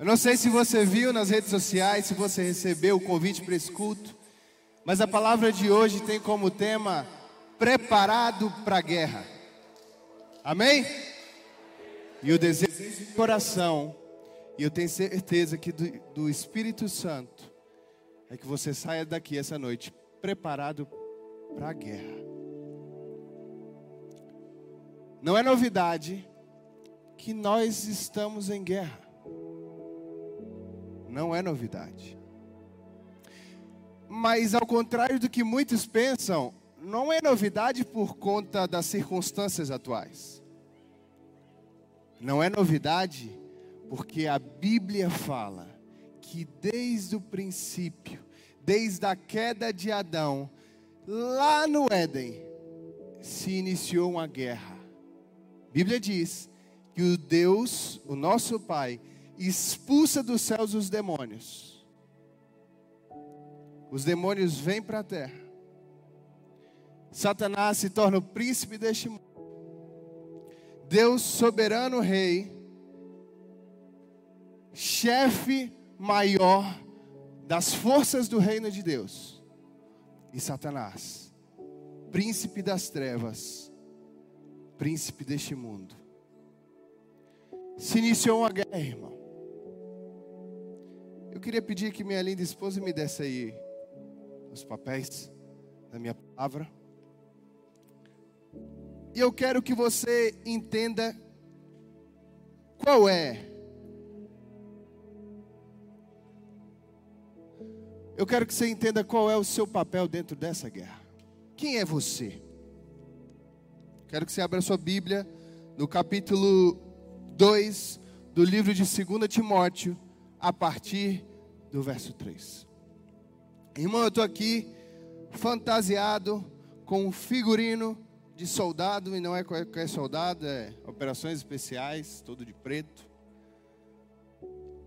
Eu não sei se você viu nas redes sociais, se você recebeu o convite para esse culto, mas a palavra de hoje tem como tema preparado para a guerra. Amém? E o desejo do coração, e eu tenho certeza que do, do Espírito Santo, é que você saia daqui essa noite preparado para a guerra. Não é novidade que nós estamos em guerra. Não é novidade. Mas ao contrário do que muitos pensam, não é novidade por conta das circunstâncias atuais. Não é novidade porque a Bíblia fala que desde o princípio, desde a queda de Adão, lá no Éden, se iniciou uma guerra. A Bíblia diz que o Deus, o nosso Pai, expulsa dos céus os demônios. Os demônios vêm para a terra. Satanás se torna o príncipe deste mundo. Deus, soberano rei, chefe maior das forças do reino de Deus. E Satanás, príncipe das trevas, príncipe deste mundo. Se iniciou uma guerra, irmão. Eu queria pedir que minha linda esposa me desse aí os papéis da minha palavra. E eu quero que você entenda qual é. Eu quero que você entenda qual é o seu papel dentro dessa guerra. Quem é você? Quero que você abra sua Bíblia no capítulo 2 do livro de 2 Timóteo, a partir do verso 3. Irmão, eu estou aqui fantasiado com um figurino de soldado, e não é qualquer soldado, é operações especiais, todo de preto.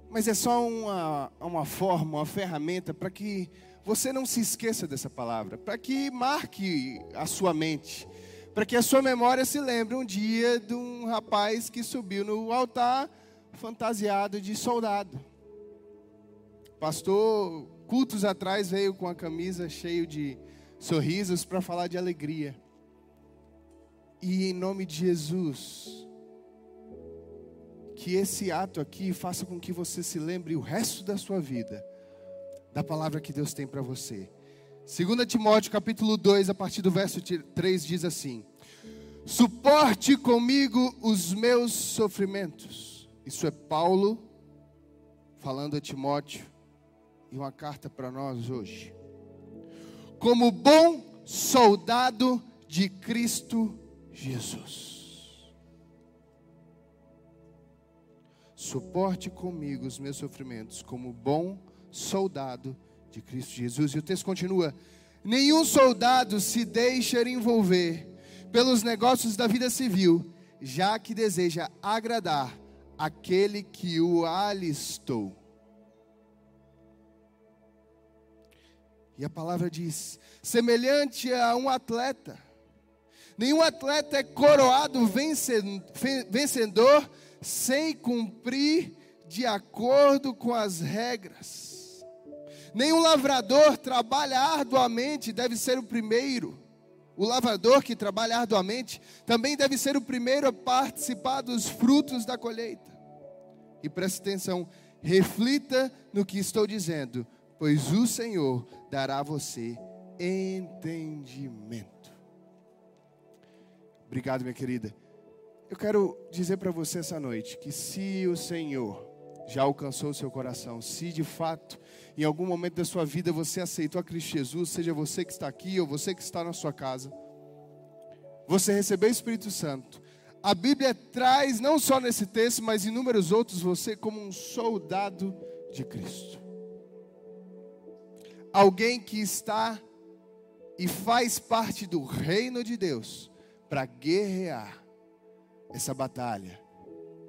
Mas é só uma, uma forma, uma ferramenta para que você não se esqueça dessa palavra, para que marque a sua mente, para que a sua memória se lembre um dia de um rapaz que subiu no altar fantasiado de soldado. Pastor, cultos atrás veio com a camisa cheio de sorrisos para falar de alegria. E em nome de Jesus, que esse ato aqui faça com que você se lembre o resto da sua vida da palavra que Deus tem para você. 2 Timóteo capítulo 2, a partir do verso 3 diz assim: Suporte comigo os meus sofrimentos. Isso é Paulo falando a Timóteo e uma carta para nós hoje. Como bom soldado de Cristo Jesus. Suporte comigo os meus sofrimentos, como bom soldado de Cristo Jesus. E o texto continua: Nenhum soldado se deixa envolver pelos negócios da vida civil, já que deseja agradar aquele que o alistou. E a palavra diz: semelhante a um atleta. Nenhum atleta é coroado vencedor sem cumprir de acordo com as regras. Nenhum lavrador trabalha arduamente deve ser o primeiro. O lavrador que trabalha arduamente também deve ser o primeiro a participar dos frutos da colheita. E preste atenção, reflita no que estou dizendo, pois o Senhor dará a você entendimento. Obrigado, minha querida. Eu quero dizer para você essa noite que se o Senhor já alcançou o seu coração, se de fato em algum momento da sua vida você aceitou a Cristo Jesus, seja você que está aqui ou você que está na sua casa, você recebeu o Espírito Santo. A Bíblia traz, não só nesse texto, mas inúmeros outros, você como um soldado de Cristo alguém que está e faz parte do reino de Deus para guerrear essa batalha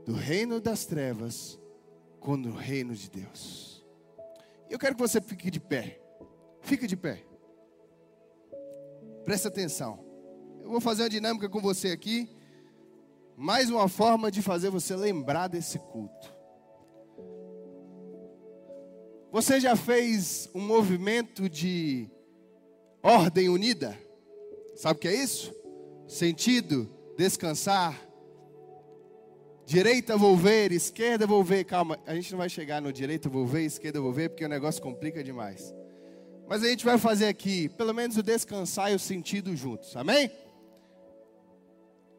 do reino das trevas contra o reino de Deus. Eu quero que você fique de pé. Fique de pé. Presta atenção. Eu vou fazer uma dinâmica com você aqui. Mais uma forma de fazer você lembrar desse culto. Você já fez um movimento de ordem unida? Sabe o que é isso? Sentido, descansar. Direita volver, esquerda volver. Calma, a gente não vai chegar no direita volver, esquerda volver, porque o negócio complica demais. Mas a gente vai fazer aqui, pelo menos o descansar e o sentido juntos. Amém?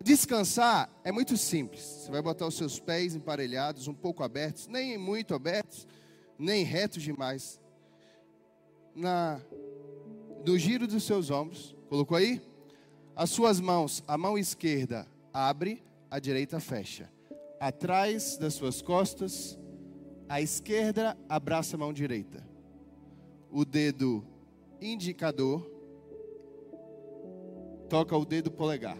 Descansar é muito simples. Você vai botar os seus pés emparelhados, um pouco abertos, nem muito abertos, nem retos demais. Na no giro dos seus ombros, colocou aí? As suas mãos, a mão esquerda abre, a direita fecha. Atrás das suas costas, a esquerda abraça a mão direita. O dedo indicador toca o dedo polegar.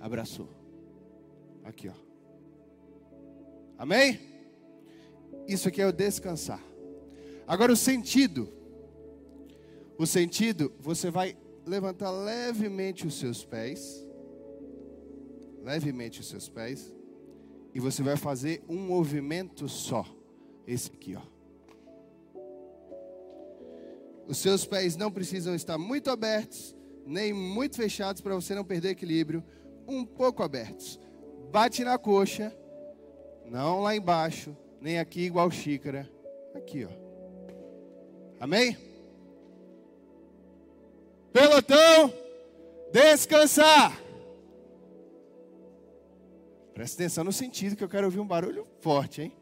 Abraçou. Aqui, ó. Amém? Isso aqui é o descansar. Agora o sentido o sentido, você vai levantar levemente os seus pés, levemente os seus pés, e você vai fazer um movimento só. Esse aqui, ó. Os seus pés não precisam estar muito abertos, nem muito fechados para você não perder equilíbrio, um pouco abertos. Bate na coxa, não lá embaixo, nem aqui igual xícara, aqui, ó. Amém? Pelotão, descansar. Presta atenção no sentido que eu quero ouvir um barulho forte, hein?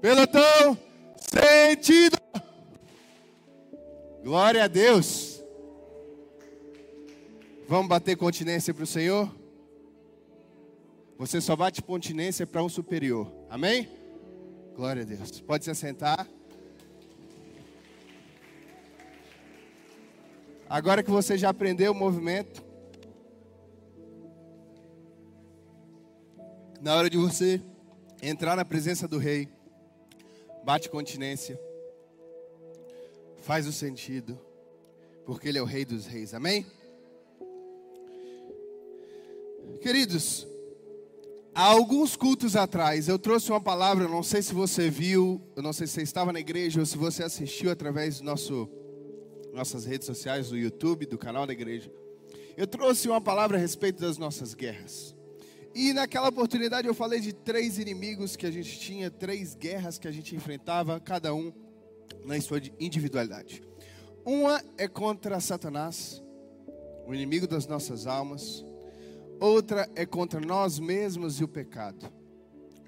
Pelotão, sentido. Glória a Deus. Vamos bater continência para o Senhor? Você só bate continência para um superior. Amém? Glória a Deus. Pode se assentar. Agora que você já aprendeu o movimento, na hora de você entrar na presença do rei, bate continência, faz o sentido, porque ele é o rei dos reis. Amém? Queridos, há alguns cultos atrás eu trouxe uma palavra, não sei se você viu, eu não sei se você estava na igreja ou se você assistiu através do nosso nossas redes sociais, do YouTube, do canal da igreja. Eu trouxe uma palavra a respeito das nossas guerras. E naquela oportunidade eu falei de três inimigos que a gente tinha, três guerras que a gente enfrentava, cada um na sua individualidade. Uma é contra Satanás, o inimigo das nossas almas. Outra é contra nós mesmos e o pecado.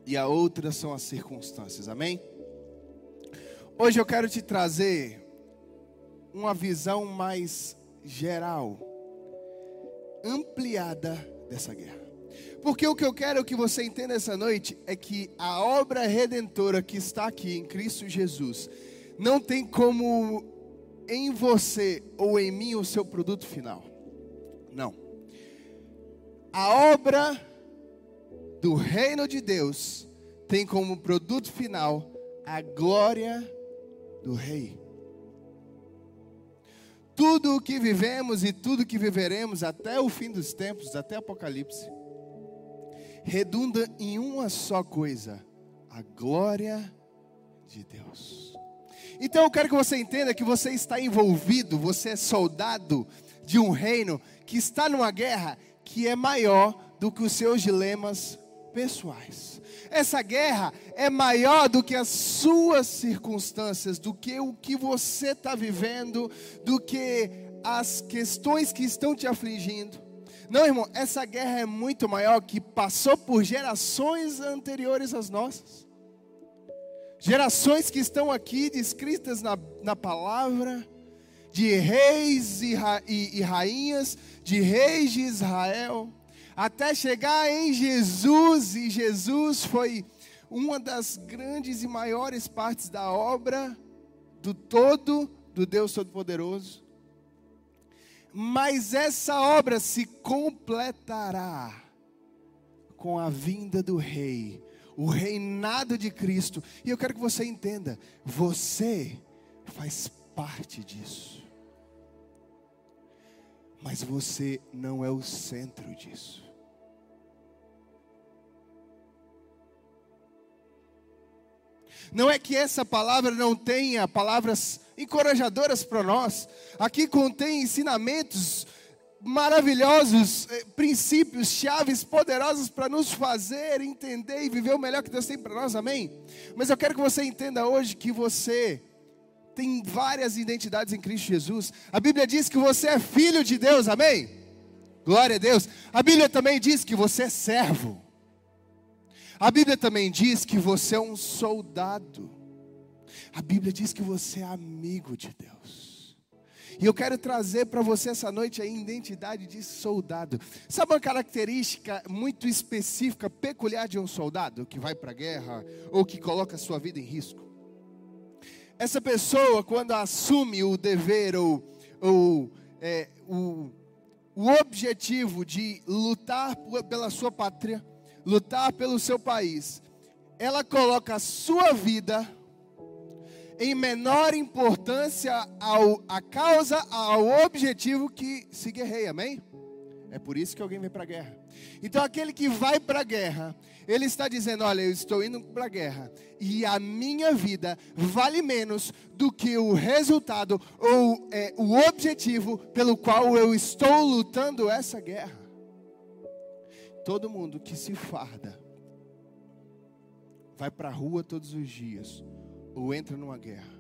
E a outra são as circunstâncias. Amém? Hoje eu quero te trazer uma visão mais geral, ampliada dessa guerra. Porque o que eu quero que você entenda essa noite é que a obra redentora que está aqui em Cristo Jesus não tem como em você ou em mim o seu produto final. Não. A obra do reino de Deus tem como produto final a glória do rei. Tudo o que vivemos e tudo o que viveremos até o fim dos tempos, até Apocalipse, redunda em uma só coisa: a glória de Deus. Então eu quero que você entenda que você está envolvido, você é soldado de um reino que está numa guerra que é maior do que os seus dilemas pessoais. Essa guerra é maior do que as suas circunstâncias, do que o que você está vivendo, do que as questões que estão te afligindo. Não, irmão, essa guerra é muito maior que passou por gerações anteriores às nossas. Gerações que estão aqui descritas na, na palavra, de reis e, ra, e, e rainhas, de reis de Israel até chegar em Jesus, e Jesus foi uma das grandes e maiores partes da obra do todo do Deus Todo-Poderoso. Mas essa obra se completará com a vinda do Rei, o reinado de Cristo. E eu quero que você entenda: você faz parte disso. Mas você não é o centro disso. Não é que essa palavra não tenha palavras encorajadoras para nós. Aqui contém ensinamentos maravilhosos, eh, princípios, chaves poderosas para nos fazer entender e viver o melhor que Deus tem para nós, amém? Mas eu quero que você entenda hoje que você tem várias identidades em Cristo Jesus. A Bíblia diz que você é filho de Deus, amém? Glória a Deus. A Bíblia também diz que você é servo. A Bíblia também diz que você é um soldado. A Bíblia diz que você é amigo de Deus. E eu quero trazer para você essa noite a identidade de soldado. Sabe uma característica muito específica, peculiar de um soldado que vai para a guerra ou que coloca a sua vida em risco? Essa pessoa, quando assume o dever ou, ou é, o, o objetivo de lutar pela sua pátria, lutar pelo seu país, ela coloca a sua vida em menor importância ao, a causa, ao objetivo que se guerreia, amém? É por isso que alguém vem para a guerra. Então, aquele que vai para a guerra, ele está dizendo: Olha, eu estou indo para a guerra, e a minha vida vale menos do que o resultado ou é, o objetivo pelo qual eu estou lutando essa guerra. Todo mundo que se farda, vai para a rua todos os dias, ou entra numa guerra,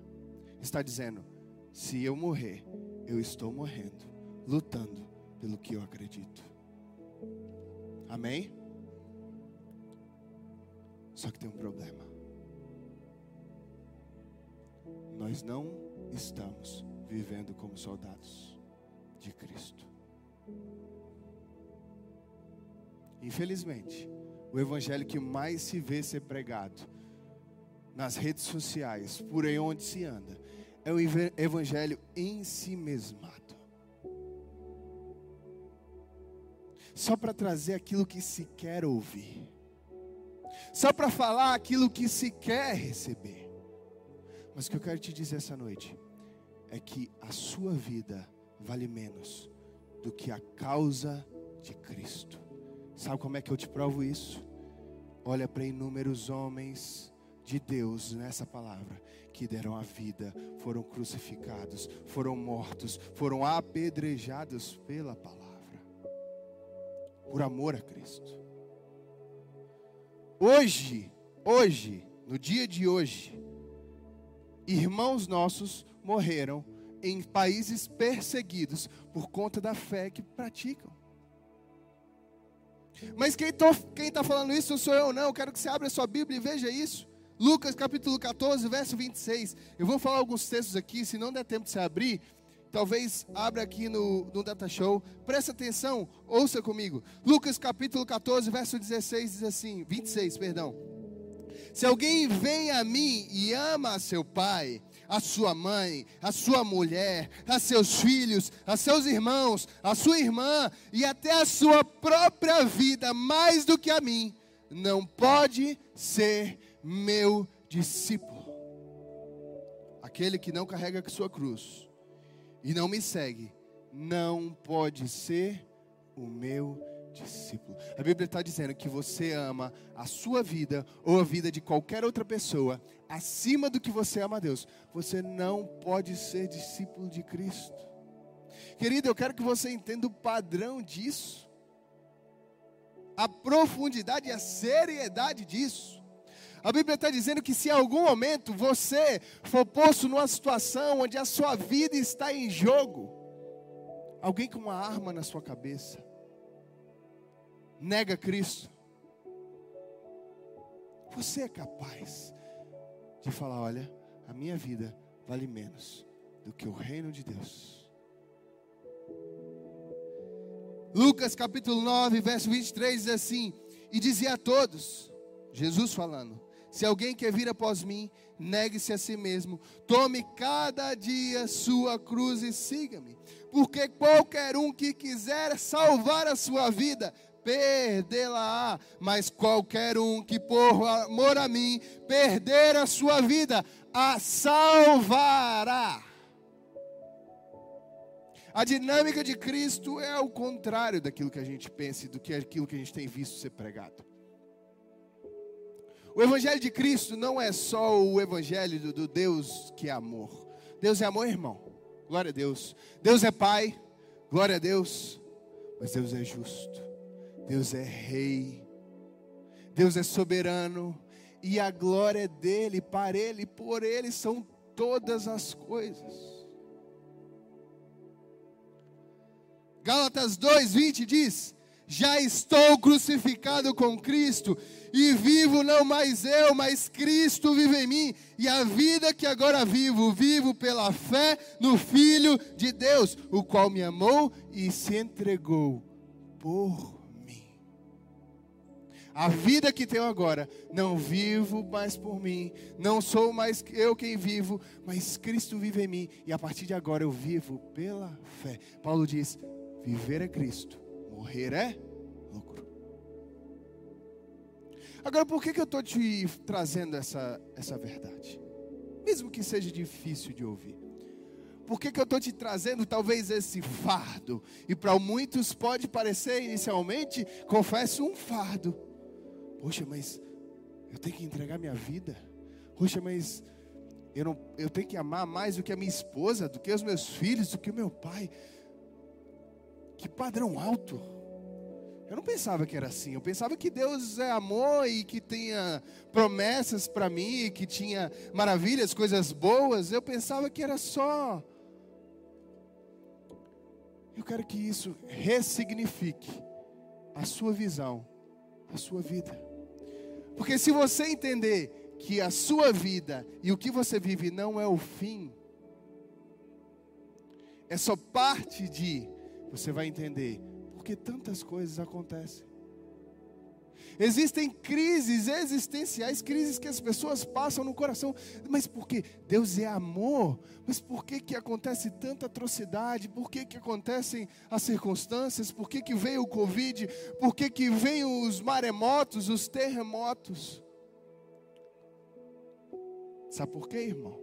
está dizendo: se eu morrer, eu estou morrendo, lutando pelo que eu acredito. Amém? Só que tem um problema. Nós não estamos vivendo como soldados de Cristo. Infelizmente, o evangelho que mais se vê ser pregado nas redes sociais, por aí onde se anda, é o evangelho em si mesmado. só para trazer aquilo que se quer ouvir, só para falar aquilo que se quer receber. Mas o que eu quero te dizer essa noite é que a sua vida vale menos do que a causa de Cristo. Sabe como é que eu te provo isso? Olha para inúmeros homens de Deus nessa palavra que deram a vida, foram crucificados, foram mortos, foram apedrejados pela palavra por amor a Cristo. Hoje, hoje, no dia de hoje, irmãos nossos morreram em países perseguidos por conta da fé que praticam. Mas quem está falando isso não sou eu, não. Eu quero que você abra a sua Bíblia e veja isso. Lucas capítulo 14, verso 26. Eu vou falar alguns textos aqui, se não der tempo de você abrir, Talvez abra aqui no, no Data Show. Presta atenção, ouça comigo. Lucas capítulo 14, verso 16 diz assim: 26, perdão. Se alguém vem a mim e ama a seu pai, a sua mãe, a sua mulher, a seus filhos, a seus irmãos, a sua irmã e até a sua própria vida mais do que a mim, não pode ser meu discípulo. Aquele que não carrega sua cruz e não me segue, não pode ser o meu discípulo. A Bíblia está dizendo que você ama a sua vida ou a vida de qualquer outra pessoa acima do que você ama a Deus. Você não pode ser discípulo de Cristo. Querido, eu quero que você entenda o padrão disso, a profundidade e a seriedade disso. A Bíblia está dizendo que se em algum momento você for posto numa situação onde a sua vida está em jogo, alguém com uma arma na sua cabeça, nega Cristo, você é capaz de falar: olha, a minha vida vale menos do que o reino de Deus. Lucas capítulo 9, verso 23 diz assim: E dizia a todos, Jesus falando: se alguém quer vir após mim, negue-se a si mesmo, tome cada dia sua cruz e siga-me. Porque qualquer um que quiser salvar a sua vida, perdê-la-á. Mas qualquer um que por amor a mim perder a sua vida, a salvará. A dinâmica de Cristo é o contrário daquilo que a gente pensa e do que aquilo que a gente tem visto ser pregado. O Evangelho de Cristo não é só o Evangelho do, Deus que é amor. Deus é amor, irmão. Glória a Deus. Deus é Pai. Glória a Deus. Mas Deus é justo. Deus é Rei. Deus é soberano. E a glória dele, para ele, por ele são todas as coisas. Gálatas 2:20 diz: Já estou crucificado com Cristo, e vivo não mais eu, mas Cristo vive em mim, e a vida que agora vivo, vivo pela fé no Filho de Deus, o qual me amou e se entregou por mim. A vida que tenho agora, não vivo mais por mim, não sou mais eu quem vivo, mas Cristo vive em mim, e a partir de agora eu vivo pela fé. Paulo diz: Viver é Cristo, morrer é lucro. Agora, por que, que eu estou te trazendo essa, essa verdade? Mesmo que seja difícil de ouvir. Por que, que eu estou te trazendo talvez esse fardo? E para muitos pode parecer inicialmente, confesso, um fardo. Poxa, mas eu tenho que entregar minha vida. Poxa, mas eu, não, eu tenho que amar mais do que a minha esposa, do que os meus filhos, do que o meu pai. Que padrão alto. Eu não pensava que era assim. Eu pensava que Deus é amor e que tinha promessas para mim, que tinha maravilhas, coisas boas. Eu pensava que era só. Eu quero que isso ressignifique a sua visão, a sua vida. Porque se você entender que a sua vida e o que você vive não é o fim, é só parte de você vai entender porque tantas coisas acontecem. Existem crises existenciais, crises que as pessoas passam no coração. Mas por que? Deus é amor. Mas por que, que acontece tanta atrocidade? Por que, que acontecem as circunstâncias? Por que, que veio o Covid? Por que, que veio os maremotos, os terremotos? Sabe por quê, irmão?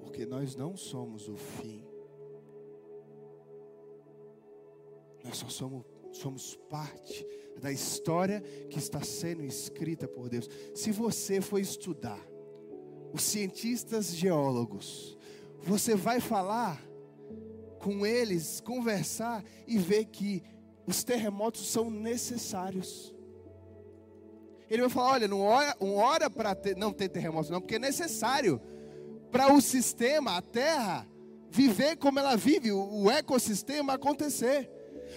Porque nós não somos o fim. Nós só somos, somos parte da história que está sendo escrita por Deus. Se você for estudar os cientistas geólogos, você vai falar com eles, conversar e ver que os terremotos são necessários. Ele vai falar: olha, não hora, não hora para não ter terremotos, não, porque é necessário para o sistema, a terra, viver como ela vive, o, o ecossistema acontecer.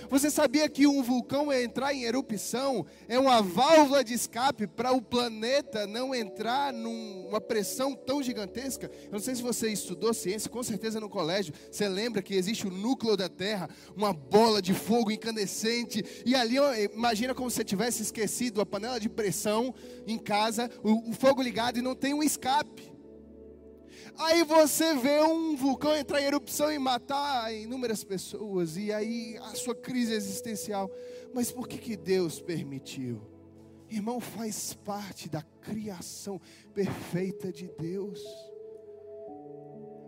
Você sabia que um vulcão entrar em erupção é uma válvula de escape para o planeta não entrar numa pressão tão gigantesca? Eu não sei se você estudou ciência, com certeza no colégio. Você lembra que existe o núcleo da Terra, uma bola de fogo incandescente, e ali imagina como se você tivesse esquecido a panela de pressão em casa, o, o fogo ligado e não tem um escape. Aí você vê um vulcão entrar em erupção e matar inúmeras pessoas, e aí a sua crise existencial. Mas por que, que Deus permitiu? Irmão, faz parte da criação perfeita de Deus.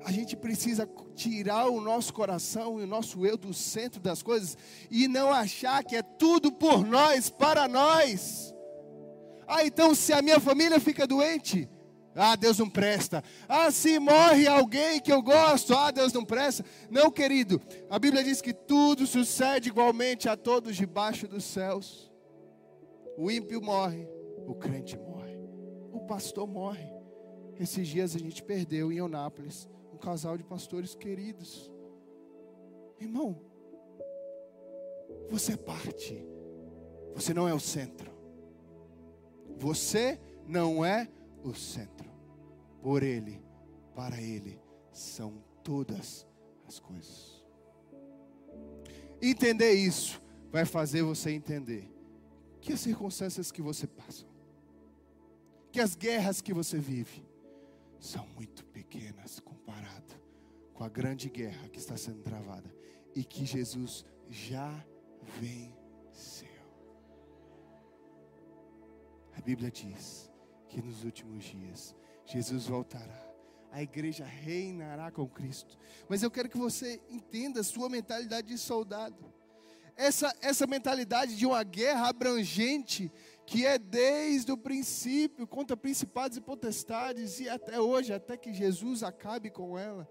A gente precisa tirar o nosso coração e o nosso eu do centro das coisas e não achar que é tudo por nós, para nós. Ah, então se a minha família fica doente, ah, Deus não presta. Ah, se morre alguém que eu gosto. Ah, Deus não presta. Não, querido. A Bíblia diz que tudo sucede igualmente a todos debaixo dos céus. O ímpio morre, o crente morre, o pastor morre. Esses dias a gente perdeu em Eunápolis um casal de pastores queridos. Irmão, você é parte. Você não é o centro. Você não é o o centro. Por Ele, para Ele, são todas as coisas. Entender isso vai fazer você entender que as circunstâncias que você passa, que as guerras que você vive, são muito pequenas comparado com a grande guerra que está sendo travada e que Jesus já venceu. A Bíblia diz que nos últimos dias Jesus voltará. A igreja reinará com Cristo. Mas eu quero que você entenda a sua mentalidade de soldado. essa, essa mentalidade de uma guerra abrangente, que é desde o princípio, contra principados e potestades, e até hoje, até que Jesus acabe com ela,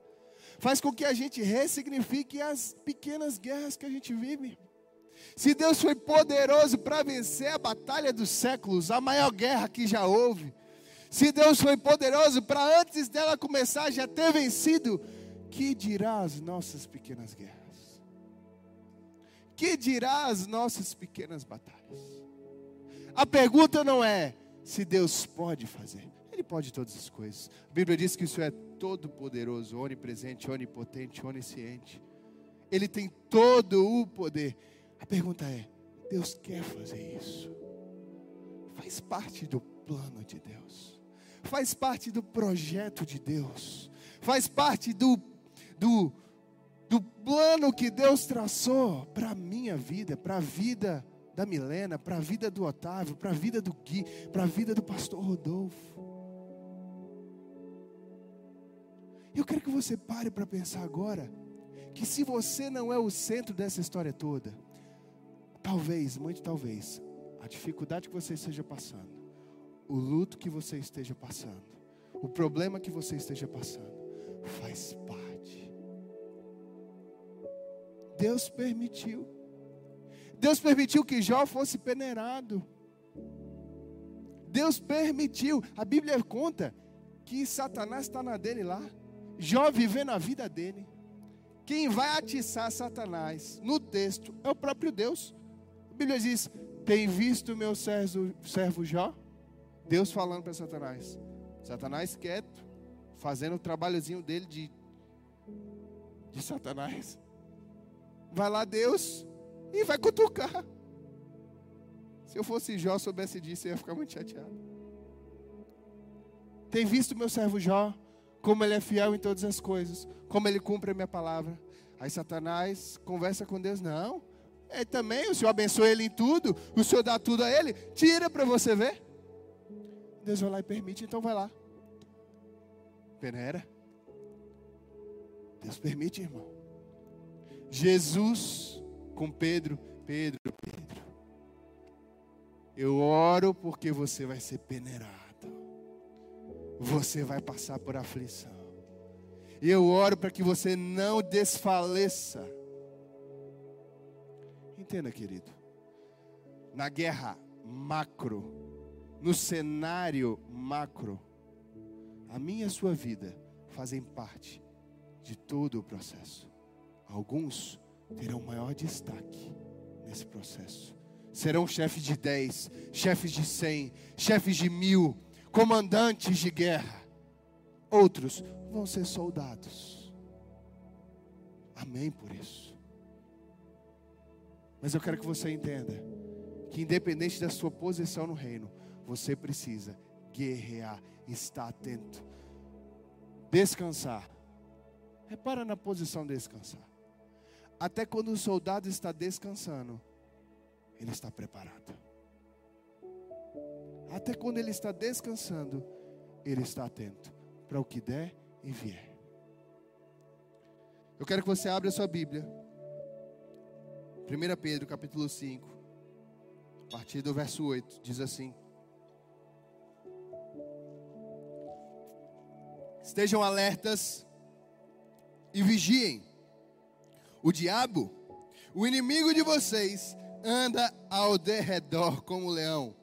faz com que a gente ressignifique as pequenas guerras que a gente vive. Se Deus foi poderoso para vencer a batalha dos séculos, a maior guerra que já houve, se Deus foi poderoso para antes dela começar já ter vencido, que dirá as nossas pequenas guerras? Que dirá as nossas pequenas batalhas? A pergunta não é se Deus pode fazer. Ele pode todas as coisas. A Bíblia diz que isso é todo poderoso, onipresente, onipotente, onisciente. Ele tem todo o poder. A pergunta é: Deus quer fazer isso? Faz parte do plano de Deus, faz parte do projeto de Deus, faz parte do, do, do plano que Deus traçou para a minha vida, para a vida da Milena, para a vida do Otávio, para a vida do Gui, para a vida do pastor Rodolfo. Eu quero que você pare para pensar agora que se você não é o centro dessa história toda, Talvez, muito talvez, a dificuldade que você esteja passando, o luto que você esteja passando, o problema que você esteja passando, faz parte. Deus permitiu. Deus permitiu que Jó fosse peneirado. Deus permitiu. A Bíblia conta que Satanás está na dele lá. Jó vivendo a vida dele. Quem vai atiçar Satanás no texto é o próprio Deus. A Bíblia diz: Tem visto meu servo, servo Jó? Deus falando para Satanás. Satanás quieto, fazendo o trabalhozinho dele de, de Satanás. Vai lá, Deus, e vai cutucar. Se eu fosse Jó, soubesse disso, eu ia ficar muito chateado. Tem visto meu servo Jó, como ele é fiel em todas as coisas, como ele cumpre a minha palavra. Aí Satanás conversa com Deus, não. É, também o Senhor abençoa ele em tudo, o Senhor dá tudo a ele, tira para você ver. Deus vai lá e permite, então vai lá. Peneira. Deus permite, irmão. Jesus com Pedro, Pedro, Pedro. Eu oro porque você vai ser peneirado. Você vai passar por aflição. E eu oro para que você não desfaleça. Querido. Na guerra macro, no cenário macro, a minha e a sua vida fazem parte de todo o processo. Alguns terão maior destaque nesse processo. Serão chefes de 10, chefes de 100, chefes de mil, comandantes de guerra. Outros vão ser soldados. Amém por isso. Mas eu quero que você entenda que, independente da sua posição no reino, você precisa guerrear, estar atento, descansar. Repara na posição descansar. Até quando o soldado está descansando, ele está preparado. Até quando ele está descansando, ele está atento para o que der e vier. Eu quero que você abra a sua Bíblia 1 Pedro capítulo 5, a partir do verso 8, diz assim: Estejam alertas e vigiem. O diabo, o inimigo de vocês, anda ao derredor como leão,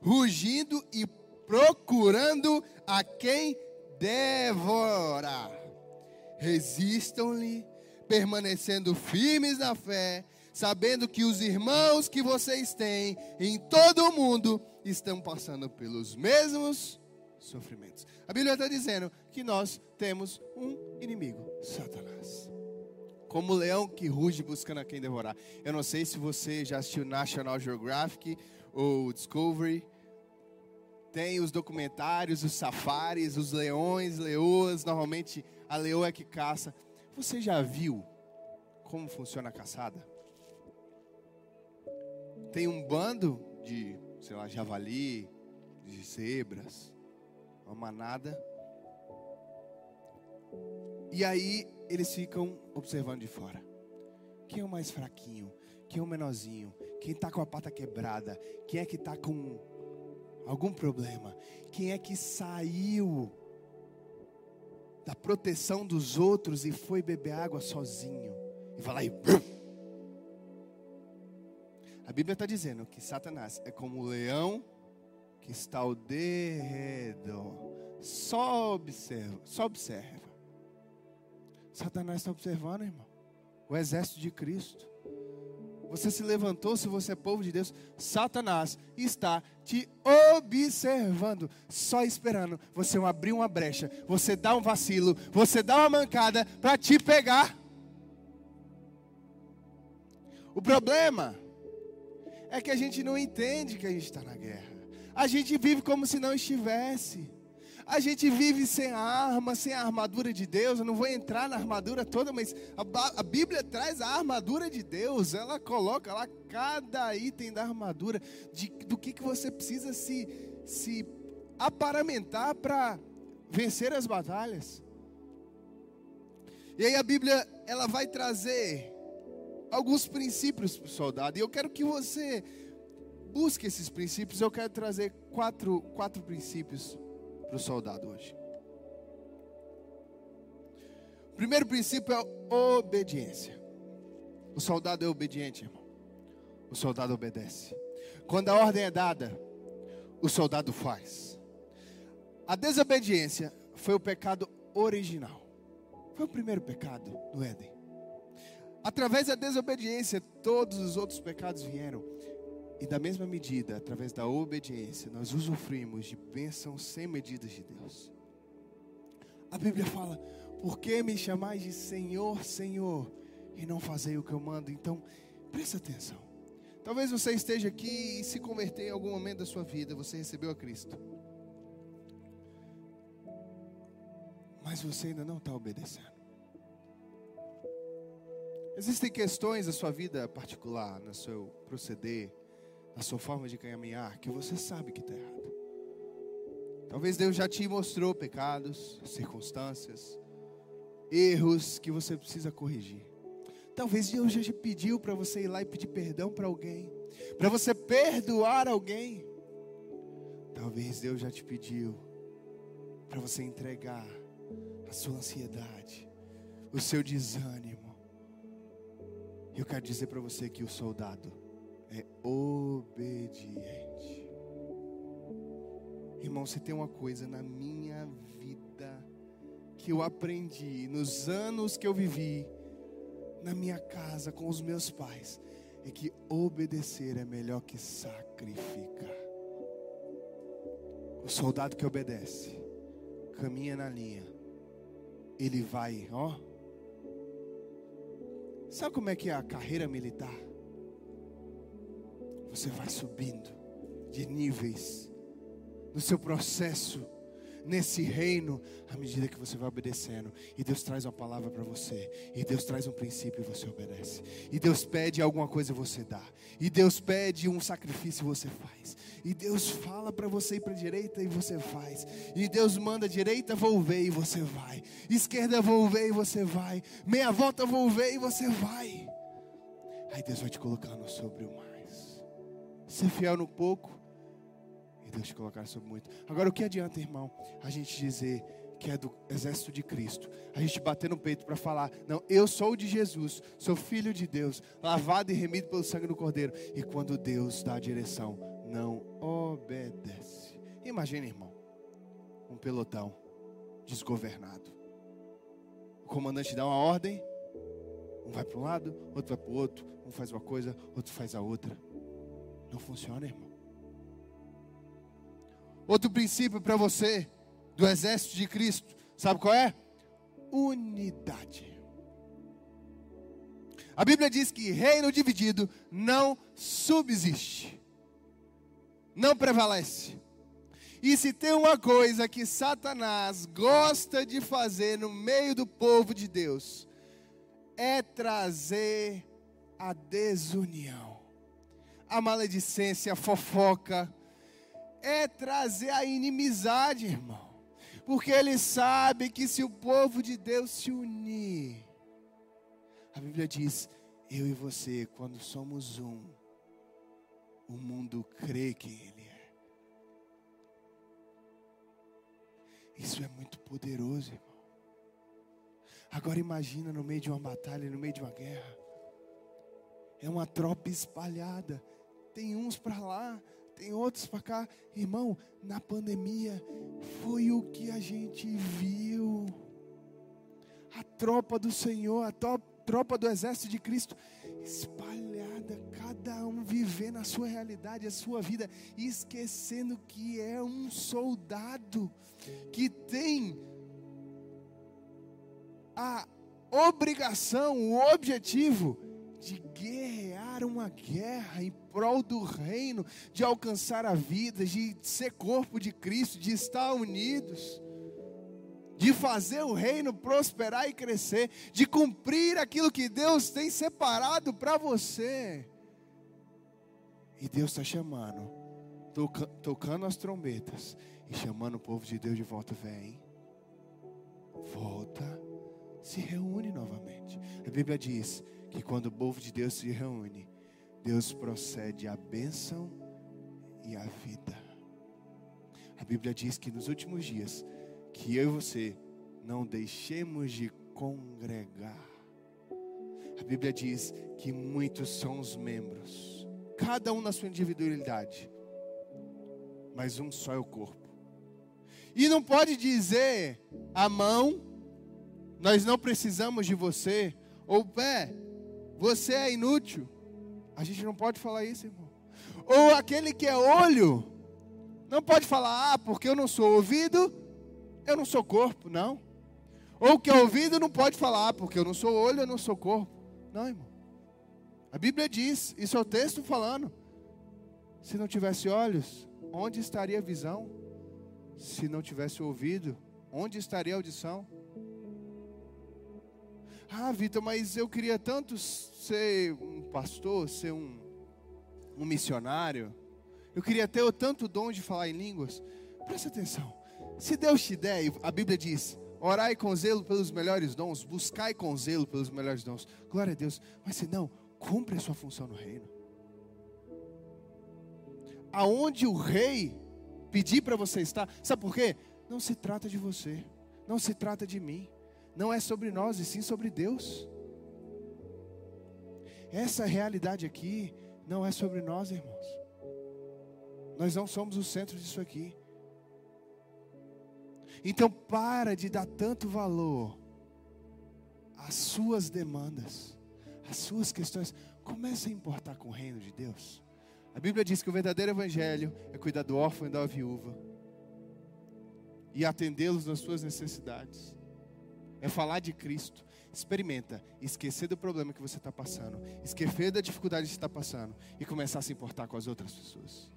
rugindo e procurando a quem devorar. Resistam-lhe, permanecendo firmes na fé sabendo que os irmãos que vocês têm em todo o mundo estão passando pelos mesmos sofrimentos. A Bíblia está dizendo que nós temos um inimigo, Satanás. Como o leão que ruge buscando a quem devorar. Eu não sei se você já assistiu National Geographic ou Discovery. Tem os documentários, os safaris, os leões, leoas. Normalmente a leoa é que caça. Você já viu como funciona a caçada? Tem um bando de, sei lá, javali, de zebras, uma manada. E aí eles ficam observando de fora. Quem é o mais fraquinho? Quem é o menorzinho? Quem está com a pata quebrada? Quem é que está com algum problema? Quem é que saiu da proteção dos outros e foi beber água sozinho? E vai lá e. A Bíblia está dizendo que Satanás é como o leão que está ao derredor. Só observa, só observa. Satanás está observando, irmão. O exército de Cristo. Você se levantou, se você é povo de Deus, Satanás está te observando, só esperando você abrir uma brecha, você dá um vacilo, você dá uma mancada para te pegar. O problema é que a gente não entende que a gente está na guerra. A gente vive como se não estivesse. A gente vive sem arma, sem a armadura de Deus. Eu não vou entrar na armadura toda, mas a, a, Bíblia traz a armadura de Deus. Ela coloca lá cada item da armadura, de, do que, que você precisa se, se aparamentar para vencer as batalhas. E aí a Bíblia ela vai trazer alguns princípios para o soldado. E eu quero que você busque esses princípios. Eu quero trazer quatro, quatro princípios para o soldado hoje. O primeiro princípio é obediência. O soldado é obediente, irmão. O soldado obedece. Quando a ordem é dada, o soldado faz. A desobediência foi o pecado original. Foi o primeiro pecado do Éden. Através da desobediência, todos os outros pecados vieram. E da mesma medida, através da obediência, nós usufruímos de bênçãos sem medidas de Deus. A Bíblia fala: Por que me chamais de Senhor, Senhor, e não fazei o que eu mando? Então, presta atenção. Talvez você esteja aqui e se converter em algum momento da sua vida, você recebeu a Cristo. Mas você ainda não está obedecendo. Existem questões da sua vida particular, no seu proceder, na sua forma de caminhar, que você sabe que está errado. Talvez Deus já te mostrou pecados, circunstâncias, erros que você precisa corrigir. Talvez Deus já te pediu para você ir lá e pedir perdão para alguém, para você perdoar alguém. Talvez Deus já te pediu para você entregar a sua ansiedade, o seu desânimo eu quero dizer para você que o soldado é obediente. Irmão, você tem uma coisa na minha vida que eu aprendi nos anos que eu vivi na minha casa com os meus pais, é que obedecer é melhor que sacrificar. O soldado que obedece, caminha na linha, ele vai, ó Sabe como é que é a carreira militar? Você vai subindo de níveis no seu processo nesse reino à medida que você vai obedecendo. E Deus traz uma palavra para você. E Deus traz um princípio e você obedece. E Deus pede alguma coisa e você dá. E Deus pede um sacrifício e você faz. E Deus fala para você ir para a direita e você faz. E Deus manda direita, vou ver e você vai. Esquerda, vou ver e você vai. Meia volta, vou ver e você vai. Aí Deus vai te colocando sobre o mais. Ser fiel no pouco e Deus te colocar sobre muito. Agora, o que adianta, irmão, a gente dizer que é do exército de Cristo, a gente bater no peito para falar: não, eu sou de Jesus, sou filho de Deus, lavado e remido pelo sangue do Cordeiro. E quando Deus dá a direção, não obedece. Imagina, irmão, um pelotão desgovernado. O comandante dá uma ordem, um vai para um lado, outro vai para o outro, um faz uma coisa, outro faz a outra. Não funciona, irmão. Outro princípio para você do exército de Cristo, sabe qual é? Unidade. A Bíblia diz que reino dividido não subsiste, não prevalece. E se tem uma coisa que Satanás gosta de fazer no meio do povo de Deus, é trazer a desunião, a maledicência, a fofoca, é trazer a inimizade, irmão. Porque ele sabe que se o povo de Deus se unir, a Bíblia diz, eu e você, quando somos um, o mundo crê que Ele é. Isso é muito poderoso, irmão. Agora imagina no meio de uma batalha, no meio de uma guerra. É uma tropa espalhada. Tem uns para lá, tem outros para cá. Irmão, na pandemia foi o que a gente viu. A tropa do Senhor, a tropa do exército de Cristo espalhada, cada um vivendo a sua realidade, a sua vida, esquecendo que é um soldado que tem a obrigação, o objetivo de guerrear uma guerra em prol do reino, de alcançar a vida, de ser corpo de Cristo, de estar unidos, de fazer o reino prosperar e crescer, de cumprir aquilo que Deus tem separado para você. E Deus está chamando, toca, tocando as trombetas e chamando o povo de Deus de volta, vem, volta se reúne novamente. A Bíblia diz que quando o povo de Deus se reúne, Deus procede a bênção e a vida. A Bíblia diz que nos últimos dias, que eu e você não deixemos de congregar. A Bíblia diz que muitos são os membros, cada um na sua individualidade, mas um só é o corpo. E não pode dizer a mão nós não precisamos de você, ou pé, você é inútil. A gente não pode falar isso, irmão. Ou aquele que é olho, não pode falar, ah, porque eu não sou ouvido, eu não sou corpo, não. Ou que é ouvido não pode falar, ah, porque eu não sou olho, eu não sou corpo. Não, irmão. A Bíblia diz, isso é o texto falando. Se não tivesse olhos, onde estaria a visão? Se não tivesse ouvido, onde estaria a audição? Ah, Vitor, mas eu queria tanto ser um pastor, ser um, um missionário. Eu queria ter o tanto dom de falar em línguas. Presta atenção. Se Deus te der, a Bíblia diz: orai com zelo pelos melhores dons, buscai com zelo pelos melhores dons. Glória a Deus. Mas se não, cumpre a sua função no reino. Aonde o rei pedir para você estar, sabe por quê? Não se trata de você, não se trata de mim não é sobre nós, e sim sobre Deus. Essa realidade aqui não é sobre nós, irmãos. Nós não somos o centro disso aqui. Então para de dar tanto valor às suas demandas, às suas questões. Comece a importar com o reino de Deus. A Bíblia diz que o verdadeiro evangelho é cuidar do órfão e da viúva e atendê-los nas suas necessidades é falar de Cristo. Experimenta esquecer do problema que você está passando, esquecer da dificuldade que está passando e começar a se importar com as outras pessoas.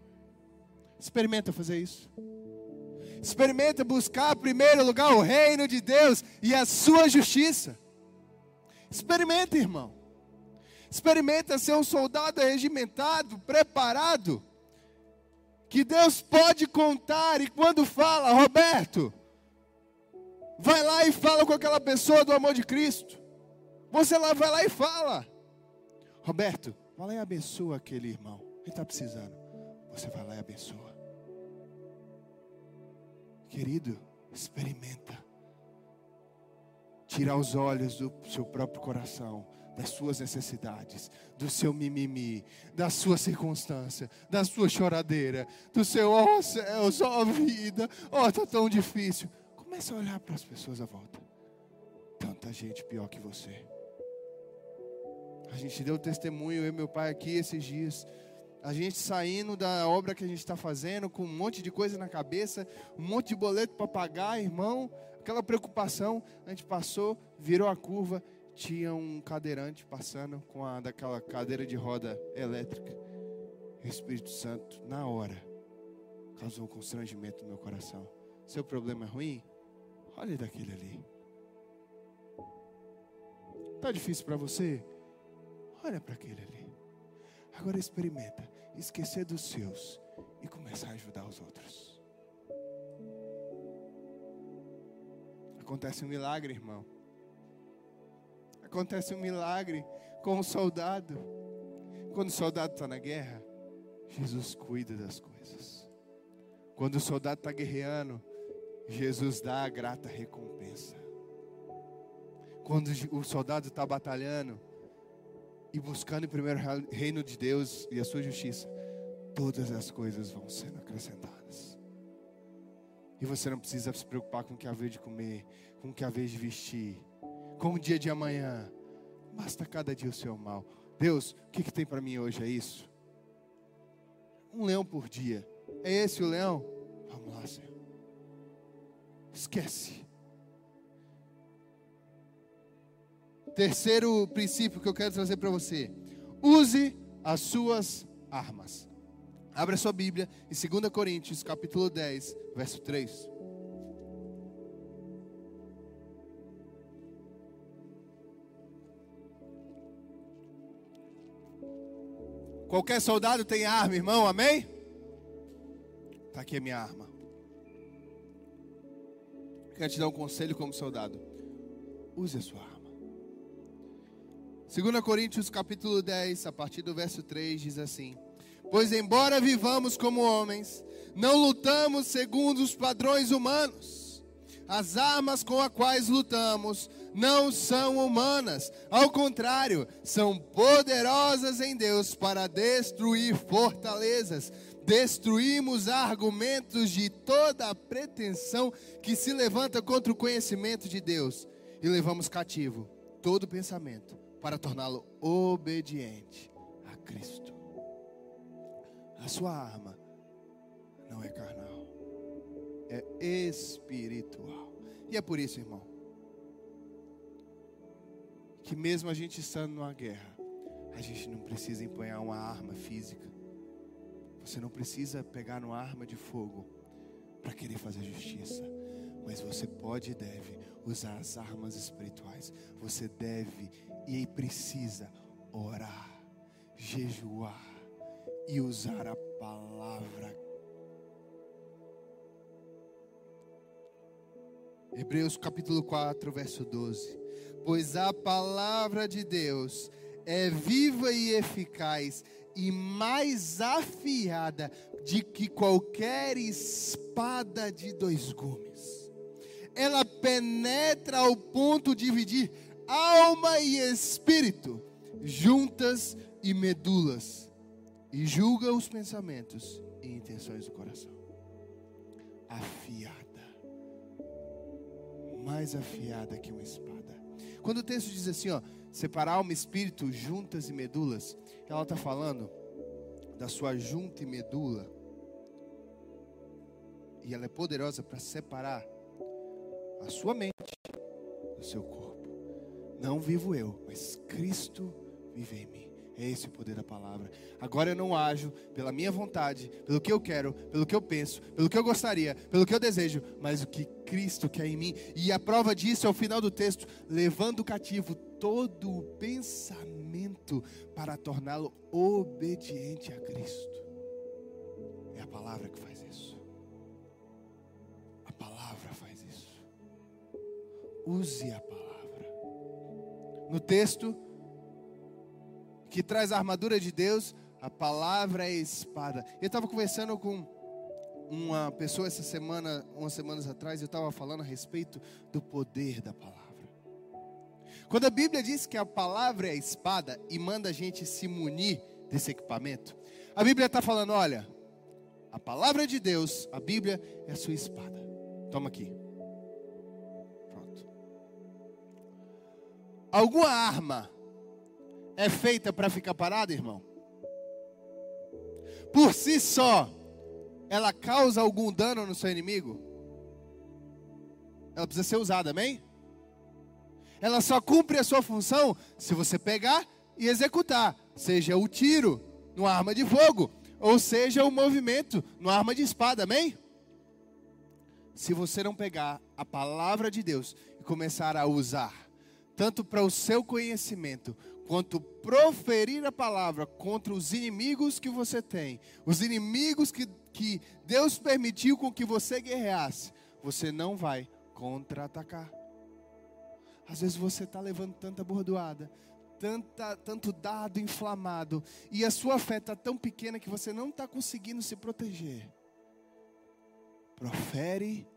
Experimenta fazer isso. Experimenta buscar em primeiro lugar o reino de Deus e a sua justiça. Experimenta, irmão. Experimenta ser um soldado regimentado, preparado, que Deus pode contar e quando fala, Roberto, Vai lá e fala com aquela pessoa do amor de Cristo. Você lá vai lá e fala. Roberto, vai lá e abençoa aquele irmão. Ele está precisando. Você vai lá e abençoa. Querido, experimenta. Tirar os olhos do seu próprio coração, das suas necessidades, do seu mimimi, da sua circunstância, da sua choradeira, do seu, ó oh, céus, ó oh, vida, ó, oh, está tão difícil. Comece a olhar para as pessoas à volta. Tanta gente pior que você. A gente deu testemunho, eu e meu pai aqui esses dias. A gente saindo da obra que a gente está fazendo, com um monte de coisa na cabeça, um monte de boleto para pagar, irmão. Aquela preocupação, a gente passou, virou a curva, tinha um cadeirante passando com a daquela cadeira de roda elétrica. O Espírito Santo, na hora, causou um constrangimento no meu coração. Seu problema é ruim? Olhe daquele ali. Está difícil para você? Olha para aquele ali. Agora experimenta esquecer dos seus e começar a ajudar os outros. Acontece um milagre, irmão. Acontece um milagre com o soldado. Quando o soldado está na guerra, Jesus cuida das coisas. Quando o soldado está guerreando, Jesus dá a grata recompensa. Quando o soldado está batalhando e buscando em primeiro reino de Deus e a sua justiça, todas as coisas vão sendo acrescentadas. E você não precisa se preocupar com o que haver de comer, com o que haver de vestir, com o dia de amanhã. Basta cada dia o seu mal. Deus, o que, que tem para mim hoje? É isso? Um leão por dia. É esse o leão? Vamos lá, Senhor. Esquece. Terceiro princípio que eu quero trazer para você: use as suas armas. Abra sua Bíblia em 2 Coríntios, capítulo 10, verso 3. Qualquer soldado tem arma, irmão, amém? Está aqui a minha arma. Quero te dar um conselho como soldado. Use a sua arma. 2 Coríntios capítulo 10, a partir do verso 3, diz assim: Pois embora vivamos como homens, não lutamos segundo os padrões humanos. As armas com as quais lutamos não são humanas, ao contrário, são poderosas em Deus para destruir fortalezas. Destruímos argumentos de toda a pretensão que se levanta contra o conhecimento de Deus e levamos cativo todo pensamento para torná-lo obediente a Cristo. A sua arma não é carnal, é espiritual. E é por isso, irmão, que mesmo a gente estando numa guerra, a gente não precisa empunhar uma arma física. Você não precisa pegar uma arma de fogo para querer fazer justiça. Mas você pode e deve usar as armas espirituais. Você deve e precisa orar, jejuar e usar a palavra. Hebreus capítulo 4, verso 12. Pois a palavra de Deus é viva e eficaz e mais afiada de que qualquer espada de dois gumes. Ela penetra ao ponto de dividir alma e espírito, juntas e medulas, e julga os pensamentos e intenções do coração. Afiada, mais afiada que uma espada. Quando o texto diz assim, ó, separar alma e espírito, juntas e medulas, ela está falando da sua junta e medula. E ela é poderosa para separar a sua mente do seu corpo. Não vivo eu, mas Cristo vive em mim. É esse o poder da palavra. Agora eu não ajo pela minha vontade, pelo que eu quero, pelo que eu penso, pelo que eu gostaria, pelo que eu desejo, mas o que Cristo quer em mim. E a prova disso é o final do texto: levando cativo todo o pensamento para torná-lo obediente a Cristo. É a palavra que faz isso. A palavra faz isso. Use a palavra no texto que traz a armadura de Deus, a palavra é espada. Eu estava conversando com uma pessoa essa semana, umas semanas atrás, eu estava falando a respeito do poder da palavra. Quando a Bíblia diz que a palavra é espada e manda a gente se munir desse equipamento, a Bíblia está falando: olha, a palavra de Deus, a Bíblia é a sua espada. Toma aqui. Alguma arma é feita para ficar parada, irmão? Por si só, ela causa algum dano no seu inimigo? Ela precisa ser usada, amém? Ela só cumpre a sua função se você pegar e executar, seja o tiro numa arma de fogo, ou seja o movimento numa arma de espada, amém? Se você não pegar a palavra de Deus e começar a usar, tanto para o seu conhecimento, quanto proferir a palavra contra os inimigos que você tem, os inimigos que, que Deus permitiu com que você guerreasse, você não vai contra-atacar. Às vezes você está levando tanta bordoada, tanta, tanto dado inflamado e a sua fé está tão pequena que você não está conseguindo se proteger. Profere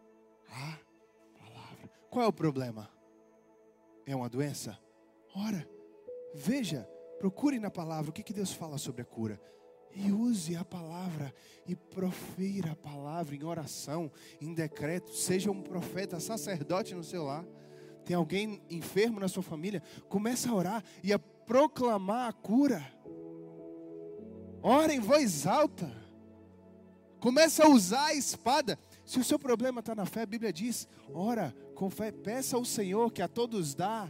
a palavra. Qual é o problema? É uma doença? Ora, veja, procure na palavra o que, que Deus fala sobre a cura. E use a palavra e profira a palavra em oração, em decreto. Seja um profeta, sacerdote no seu lar tem alguém enfermo na sua família, começa a orar e a proclamar a cura. Ora em voz alta. Começa a usar a espada. Se o seu problema está na fé, a Bíblia diz: ora com fé, peça ao Senhor que a todos dá.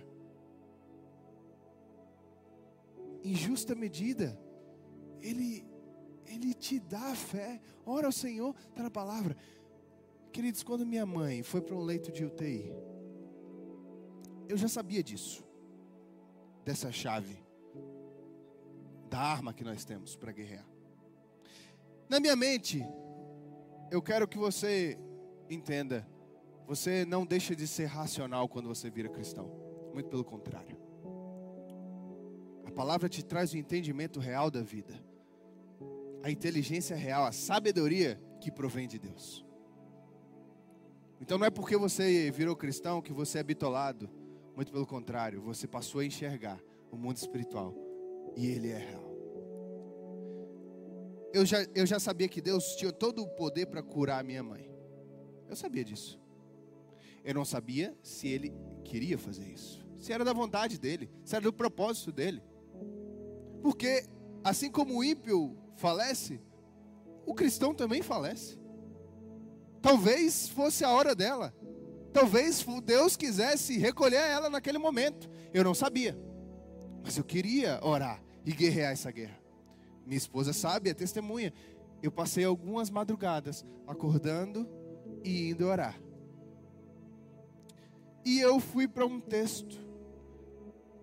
Em justa medida, Ele, Ele te dá a fé. Ora ao Senhor, está na palavra. Queridos, quando minha mãe foi para um leito de UTI, eu já sabia disso, dessa chave, da arma que nós temos para guerrear. Na minha mente, eu quero que você entenda, você não deixa de ser racional quando você vira cristão, muito pelo contrário. A palavra te traz o entendimento real da vida, a inteligência real, a sabedoria que provém de Deus. Então não é porque você virou cristão que você é bitolado muito pelo contrário, você passou a enxergar o mundo espiritual e ele é real. Eu já, eu já sabia que Deus tinha todo o poder para curar a minha mãe. Eu sabia disso. Eu não sabia se ele queria fazer isso, se era da vontade dele, se era do propósito dele. Porque, assim como o ímpio falece, o cristão também falece. Talvez fosse a hora dela. Talvez Deus quisesse recolher ela naquele momento. Eu não sabia. Mas eu queria orar e guerrear essa guerra. Minha esposa sabe, é testemunha. Eu passei algumas madrugadas acordando e indo orar. E eu fui para um texto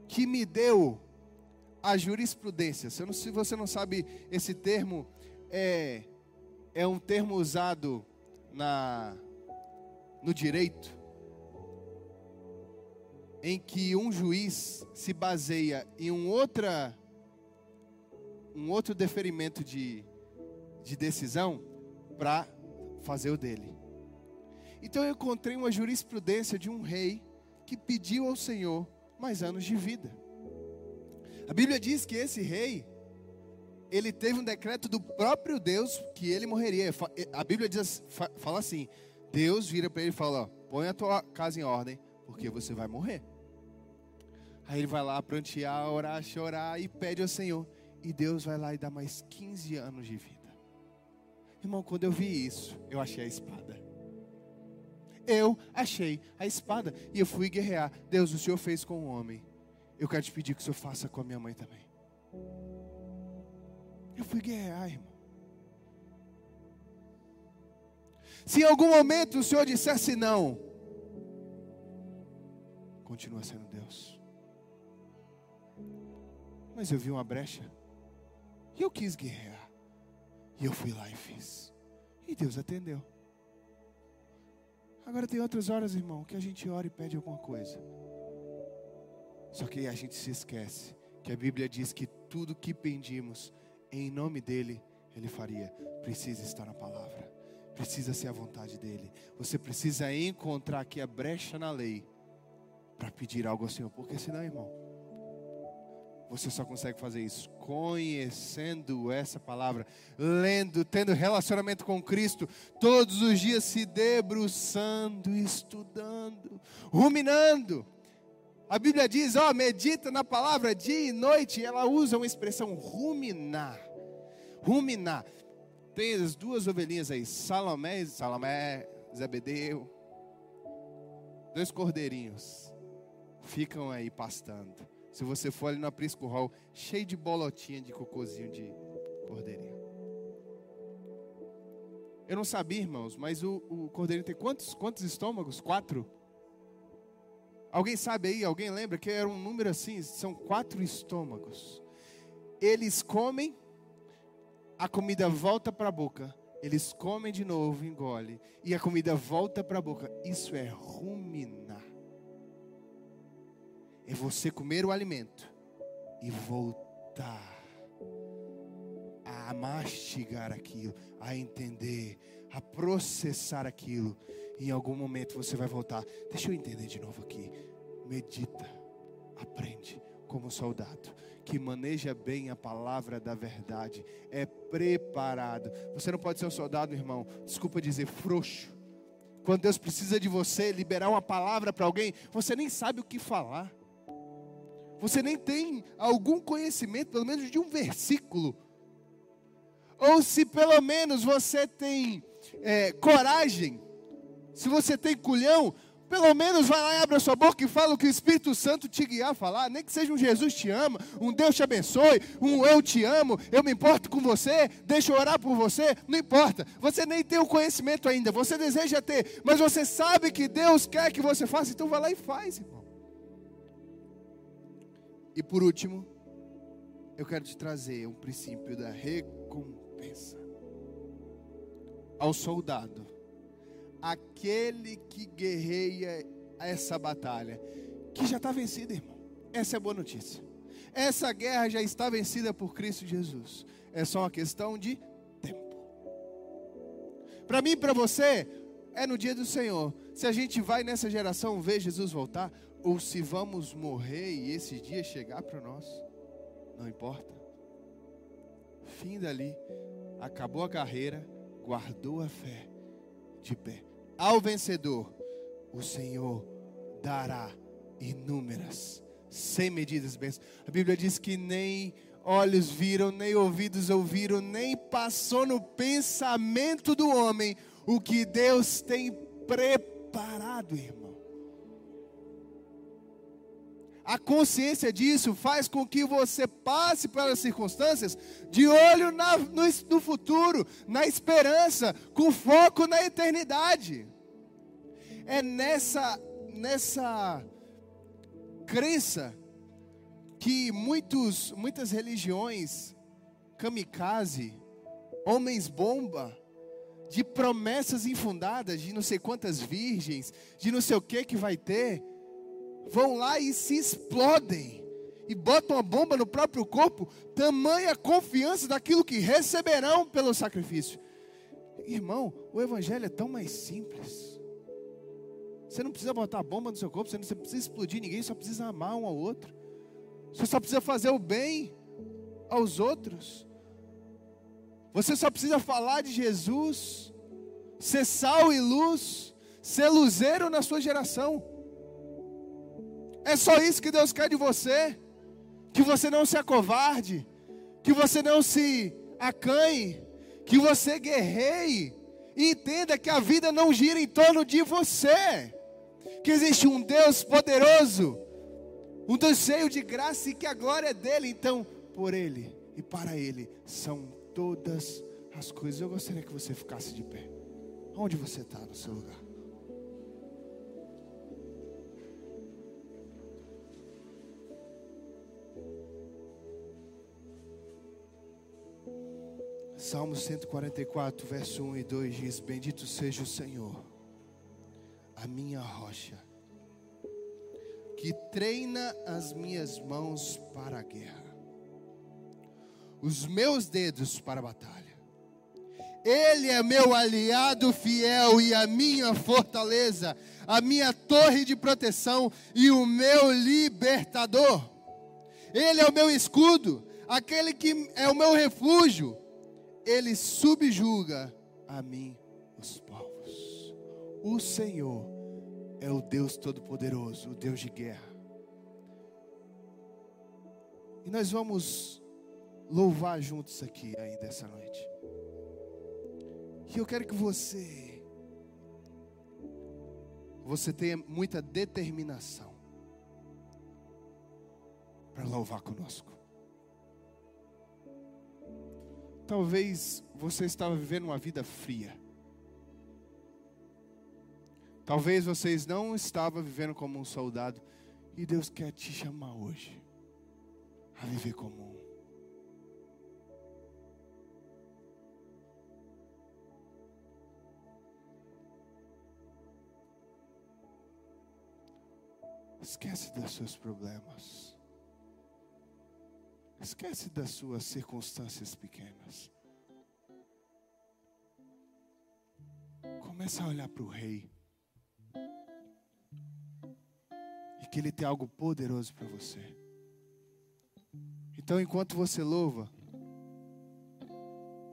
que me deu a jurisprudência. Se você não sabe esse termo, é, é um termo usado na, no direito em que um juiz se baseia em um, outra, um outro deferimento de, de decisão para fazer o dele. Então eu encontrei uma jurisprudência de um rei que pediu ao Senhor mais anos de vida. A Bíblia diz que esse rei, ele teve um decreto do próprio Deus que ele morreria. A Bíblia diz, fala assim: Deus vira para ele e fala: põe a tua casa em ordem, porque você vai morrer. Aí ele vai lá prantear, orar, chorar e pede ao Senhor. E Deus vai lá e dá mais 15 anos de vida. Irmão, quando eu vi isso, eu achei a espada. Eu achei a espada e eu fui guerrear. Deus, o Senhor fez com o homem. Eu quero te pedir que o Senhor faça com a minha mãe também. Eu fui guerrear, irmão. Se em algum momento o Senhor dissesse não, continua sendo Deus. Mas eu vi uma brecha. E eu quis guerrear. E eu fui lá e fiz. E Deus atendeu. Agora tem outras horas, irmão, que a gente ora e pede alguma coisa. Só que a gente se esquece que a Bíblia diz que tudo que pedimos em nome dele, ele faria. Precisa estar na palavra. Precisa ser a vontade dele. Você precisa encontrar aqui a brecha na lei para pedir algo ao Senhor, porque senão, irmão, você só consegue fazer isso conhecendo essa palavra, lendo, tendo relacionamento com Cristo, todos os dias se debruçando, estudando, ruminando. A Bíblia diz, ó, medita na palavra dia e noite, ela usa uma expressão ruminar. Ruminar. Tem as duas ovelhinhas aí, Salomé, Salomé, Zebedeu, dois cordeirinhos, ficam aí pastando. Se você for ali no aprisco hall, cheio de bolotinha de cocôzinho de cordeirinho. Eu não sabia, irmãos, mas o, o cordeirinho tem quantos, quantos estômagos? Quatro? Alguém sabe aí? Alguém lembra que era um número assim? São quatro estômagos. Eles comem, a comida volta para a boca. Eles comem de novo, engole. E a comida volta para a boca. Isso é ruminar é você comer o alimento e voltar a mastigar aquilo, a entender, a processar aquilo. Em algum momento você vai voltar. Deixa eu entender de novo aqui. Medita, aprende como soldado que maneja bem a palavra da verdade, é preparado. Você não pode ser um soldado, irmão, desculpa dizer, frouxo. Quando Deus precisa de você liberar uma palavra para alguém, você nem sabe o que falar. Você nem tem algum conhecimento, pelo menos de um versículo. Ou se pelo menos você tem é, coragem, se você tem culhão, pelo menos vai lá e abre a sua boca e fala o que o Espírito Santo te guiar a falar. Nem que seja um Jesus te ama, um Deus te abençoe, um eu te amo, eu me importo com você, deixa eu orar por você. Não importa. Você nem tem o conhecimento ainda, você deseja ter, mas você sabe que Deus quer que você faça, então vai lá e faz, irmão. E por último, eu quero te trazer um princípio da recompensa. Ao soldado aquele que guerreia essa batalha, que já está vencida, irmão. Essa é a boa notícia. Essa guerra já está vencida por Cristo Jesus. É só uma questão de tempo. Para mim e para você, é no dia do Senhor. Se a gente vai nessa geração ver Jesus voltar, ou se vamos morrer e esse dia chegar para nós, não importa. Fim dali, acabou a carreira, guardou a fé de pé ao vencedor, o Senhor dará inúmeras, sem medidas bênçãos. A Bíblia diz que nem olhos viram, nem ouvidos ouviram, nem passou no pensamento do homem o que Deus tem preparado, irmão. A consciência disso faz com que você passe pelas circunstâncias de olho na, no, no futuro, na esperança, com foco na eternidade. É nessa, nessa crença que muitos, muitas religiões, kamikaze, homens bomba, de promessas infundadas, de não sei quantas virgens, de não sei o que que vai ter, vão lá e se explodem e botam a bomba no próprio corpo, tamanha confiança daquilo que receberão pelo sacrifício. Irmão, o evangelho é tão mais simples. Você não precisa botar a bomba no seu corpo, você não precisa explodir ninguém, só precisa amar um ao outro. Você só precisa fazer o bem aos outros. Você só precisa falar de Jesus, ser sal e luz, ser luzeiro na sua geração. É só isso que Deus quer de você. Que você não se acovarde, que você não se acanhe, que você guerreie e entenda que a vida não gira em torno de você que existe um Deus poderoso, um Deus cheio de graça e que a glória é dele. Então, por ele e para ele são todas as coisas. Eu gostaria que você ficasse de pé. Onde você está no seu lugar? Salmo 144, verso 1 e 2 diz: Bendito seja o Senhor a minha rocha, que treina as minhas mãos para a guerra, os meus dedos para a batalha. Ele é meu aliado fiel e a minha fortaleza, a minha torre de proteção e o meu libertador. Ele é o meu escudo, aquele que é o meu refúgio. Ele subjuga a mim os povos. O Senhor é o Deus Todo-Poderoso, o Deus de guerra. E nós vamos louvar juntos aqui ainda essa noite. E eu quero que você, você tenha muita determinação para louvar conosco. Talvez você estava vivendo uma vida fria. Talvez vocês não estavam vivendo como um soldado e Deus quer te chamar hoje a viver como um. Esquece dos seus problemas. Esquece das suas circunstâncias pequenas. Começa a olhar para o rei. E que ele tem algo poderoso para você. Então, enquanto você louva,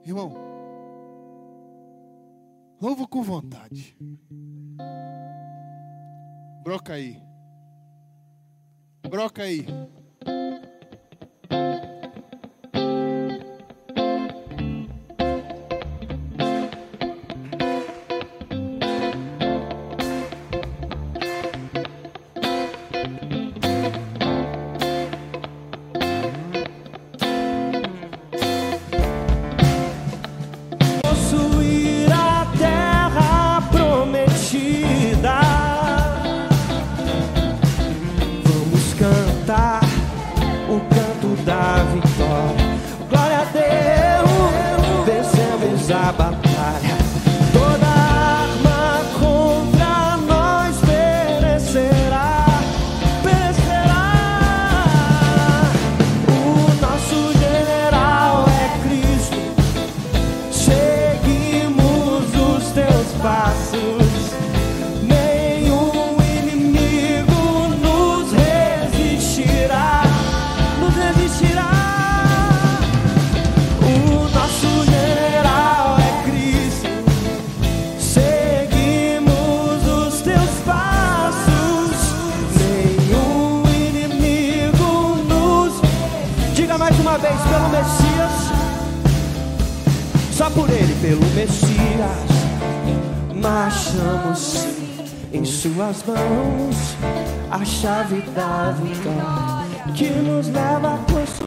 irmão, louva com vontade. Broca aí. Broca aí. Pelo Messias. Só por ele, pelo Messias, marchamos em suas mãos a chave da vitória que nos leva a possuir.